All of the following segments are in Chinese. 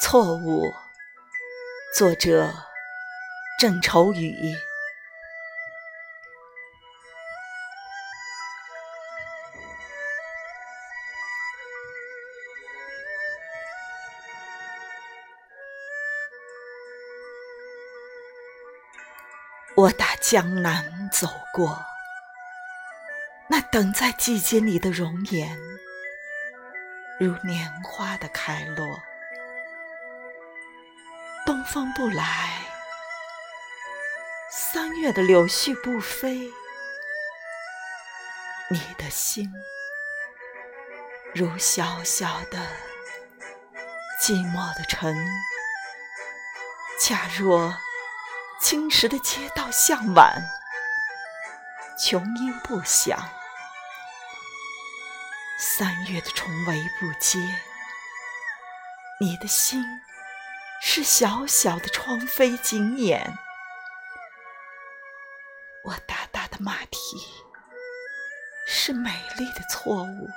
错误，作者郑愁予。我打江南走过，那等在季节里的容颜，如年花的开落。东风不来，三月的柳絮不飞，你的心如小小的寂寞的城。假若青石的街道向晚，琼音不响，三月的重围不接，你的心。是小小的窗扉紧掩，我大大的马蹄是美丽的错误。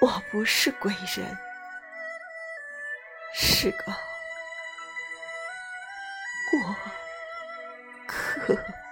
我不是归人，是个过客。